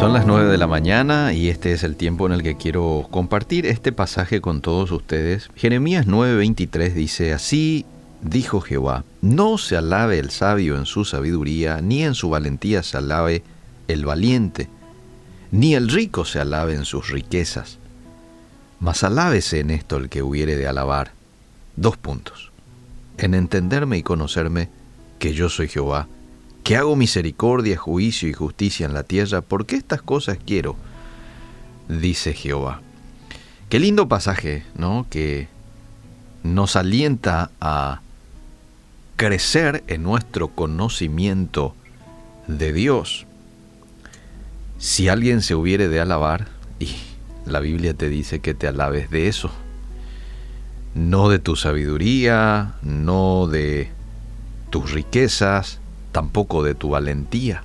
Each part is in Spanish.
Son las 9 de la mañana y este es el tiempo en el que quiero compartir este pasaje con todos ustedes. Jeremías 9:23 dice, así dijo Jehová, no se alabe el sabio en su sabiduría, ni en su valentía se alabe el valiente, ni el rico se alabe en sus riquezas, mas alábese en esto el que hubiere de alabar. Dos puntos. En entenderme y conocerme que yo soy Jehová, que hago misericordia, juicio y justicia en la tierra, porque estas cosas quiero, dice Jehová. Qué lindo pasaje, ¿no? Que nos alienta a crecer en nuestro conocimiento de Dios. Si alguien se hubiere de alabar, y la Biblia te dice que te alabes de eso, no de tu sabiduría, no de tus riquezas, tampoco de tu valentía,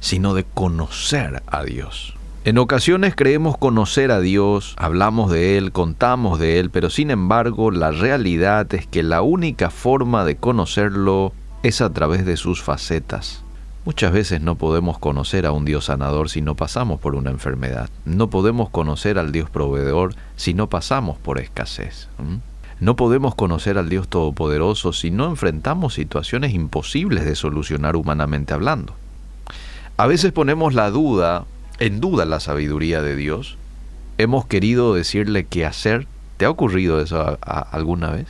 sino de conocer a Dios. En ocasiones creemos conocer a Dios, hablamos de Él, contamos de Él, pero sin embargo la realidad es que la única forma de conocerlo es a través de sus facetas. Muchas veces no podemos conocer a un Dios sanador si no pasamos por una enfermedad. No podemos conocer al Dios proveedor si no pasamos por escasez. No podemos conocer al Dios Todopoderoso si no enfrentamos situaciones imposibles de solucionar humanamente hablando. A veces ponemos la duda, en duda la sabiduría de Dios. Hemos querido decirle qué hacer. ¿Te ha ocurrido eso alguna vez?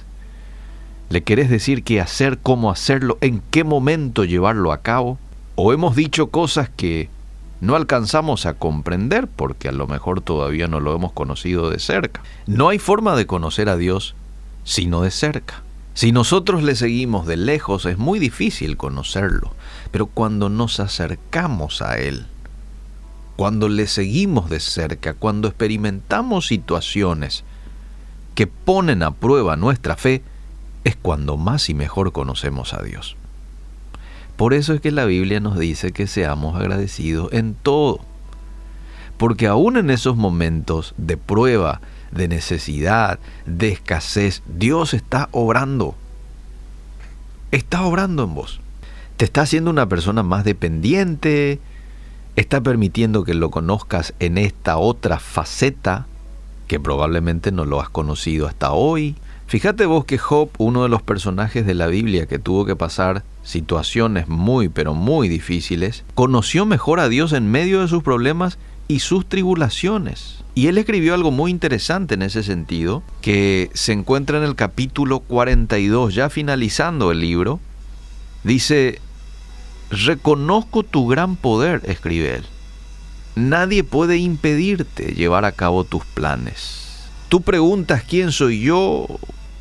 ¿Le querés decir qué hacer, cómo hacerlo, en qué momento llevarlo a cabo? ¿O hemos dicho cosas que no alcanzamos a comprender porque a lo mejor todavía no lo hemos conocido de cerca? No hay forma de conocer a Dios sino de cerca. Si nosotros le seguimos de lejos es muy difícil conocerlo, pero cuando nos acercamos a Él, cuando le seguimos de cerca, cuando experimentamos situaciones que ponen a prueba nuestra fe, es cuando más y mejor conocemos a Dios. Por eso es que la Biblia nos dice que seamos agradecidos en todo. Porque aún en esos momentos de prueba, de necesidad, de escasez, Dios está obrando. Está obrando en vos. Te está haciendo una persona más dependiente, está permitiendo que lo conozcas en esta otra faceta que probablemente no lo has conocido hasta hoy. Fíjate vos que Job, uno de los personajes de la Biblia que tuvo que pasar situaciones muy pero muy difíciles, conoció mejor a Dios en medio de sus problemas y sus tribulaciones. Y él escribió algo muy interesante en ese sentido, que se encuentra en el capítulo 42, ya finalizando el libro. Dice, reconozco tu gran poder, escribe él. Nadie puede impedirte llevar a cabo tus planes. Tú preguntas quién soy yo,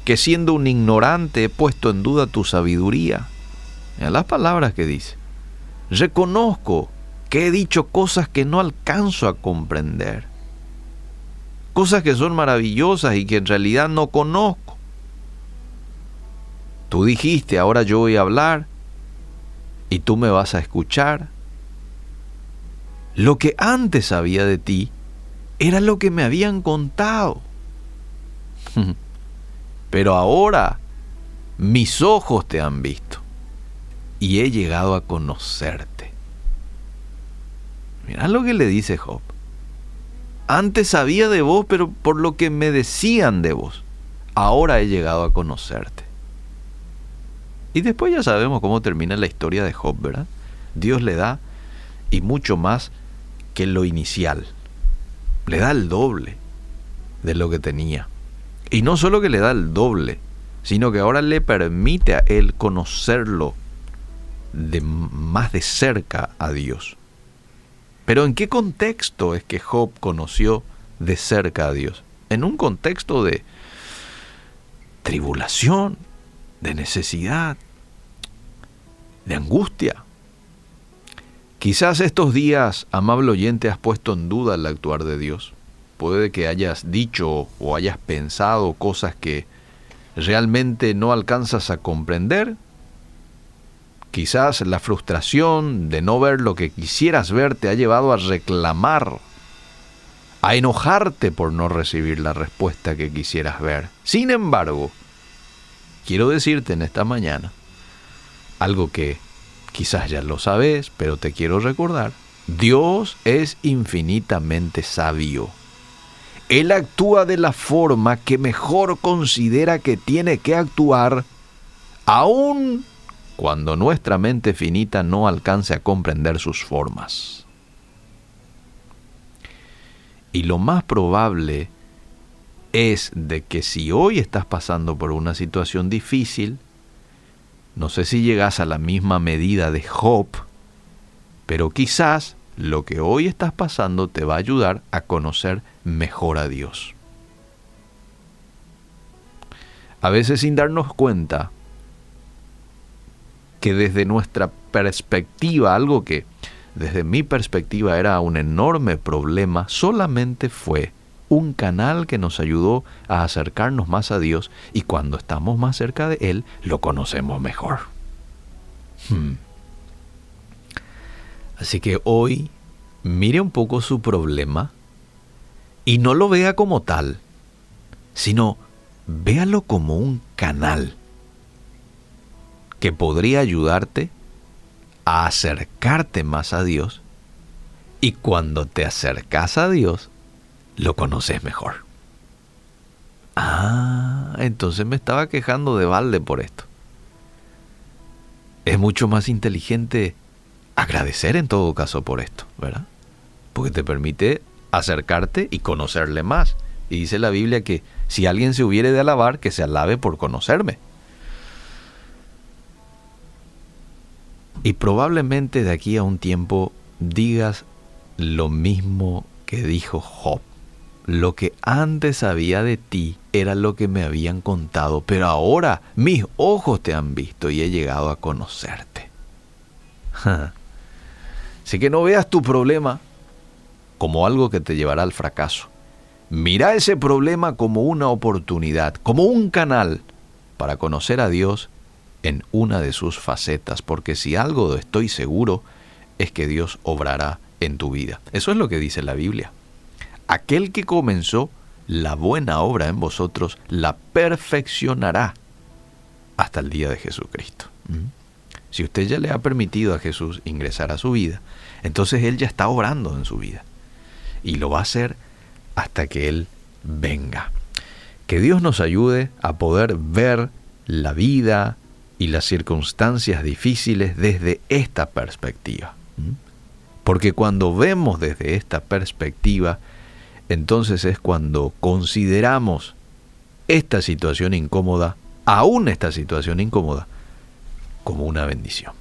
que siendo un ignorante he puesto en duda tu sabiduría. Mira las palabras que dice. Reconozco que he dicho cosas que no alcanzo a comprender cosas que son maravillosas y que en realidad no conozco. Tú dijiste, ahora yo voy a hablar y tú me vas a escuchar. Lo que antes sabía de ti era lo que me habían contado. Pero ahora mis ojos te han visto y he llegado a conocerte. Mira lo que le dice Job. Antes sabía de vos, pero por lo que me decían de vos, ahora he llegado a conocerte. Y después ya sabemos cómo termina la historia de Job, ¿verdad? Dios le da y mucho más que lo inicial. Le da el doble de lo que tenía. Y no solo que le da el doble, sino que ahora le permite a él conocerlo de más de cerca a Dios. Pero ¿en qué contexto es que Job conoció de cerca a Dios? En un contexto de tribulación, de necesidad, de angustia. Quizás estos días, amable oyente, has puesto en duda el actuar de Dios. Puede que hayas dicho o hayas pensado cosas que realmente no alcanzas a comprender Quizás la frustración de no ver lo que quisieras ver te ha llevado a reclamar, a enojarte por no recibir la respuesta que quisieras ver. Sin embargo, quiero decirte en esta mañana algo que quizás ya lo sabes, pero te quiero recordar. Dios es infinitamente sabio. Él actúa de la forma que mejor considera que tiene que actuar, aun cuando nuestra mente finita no alcance a comprender sus formas. Y lo más probable es de que si hoy estás pasando por una situación difícil, no sé si llegas a la misma medida de Job, pero quizás lo que hoy estás pasando te va a ayudar a conocer mejor a Dios. A veces sin darnos cuenta que desde nuestra perspectiva, algo que desde mi perspectiva era un enorme problema, solamente fue un canal que nos ayudó a acercarnos más a Dios y cuando estamos más cerca de Él, lo conocemos mejor. Hmm. Así que hoy mire un poco su problema y no lo vea como tal, sino véalo como un canal que podría ayudarte a acercarte más a Dios y cuando te acercas a Dios, lo conoces mejor. Ah, entonces me estaba quejando de balde por esto. Es mucho más inteligente agradecer en todo caso por esto, ¿verdad? Porque te permite acercarte y conocerle más. Y dice la Biblia que si alguien se hubiere de alabar, que se alabe por conocerme. Y probablemente de aquí a un tiempo digas lo mismo que dijo Job. Lo que antes sabía de ti era lo que me habían contado, pero ahora mis ojos te han visto y he llegado a conocerte. Así que no veas tu problema como algo que te llevará al fracaso. Mira ese problema como una oportunidad, como un canal para conocer a Dios en una de sus facetas, porque si algo estoy seguro es que Dios obrará en tu vida. Eso es lo que dice la Biblia. Aquel que comenzó la buena obra en vosotros la perfeccionará hasta el día de Jesucristo. ¿Mm? Si usted ya le ha permitido a Jesús ingresar a su vida, entonces Él ya está obrando en su vida. Y lo va a hacer hasta que Él venga. Que Dios nos ayude a poder ver la vida y las circunstancias difíciles desde esta perspectiva. ¿Mm? Porque cuando vemos desde esta perspectiva, entonces es cuando consideramos esta situación incómoda, aún esta situación incómoda, como una bendición.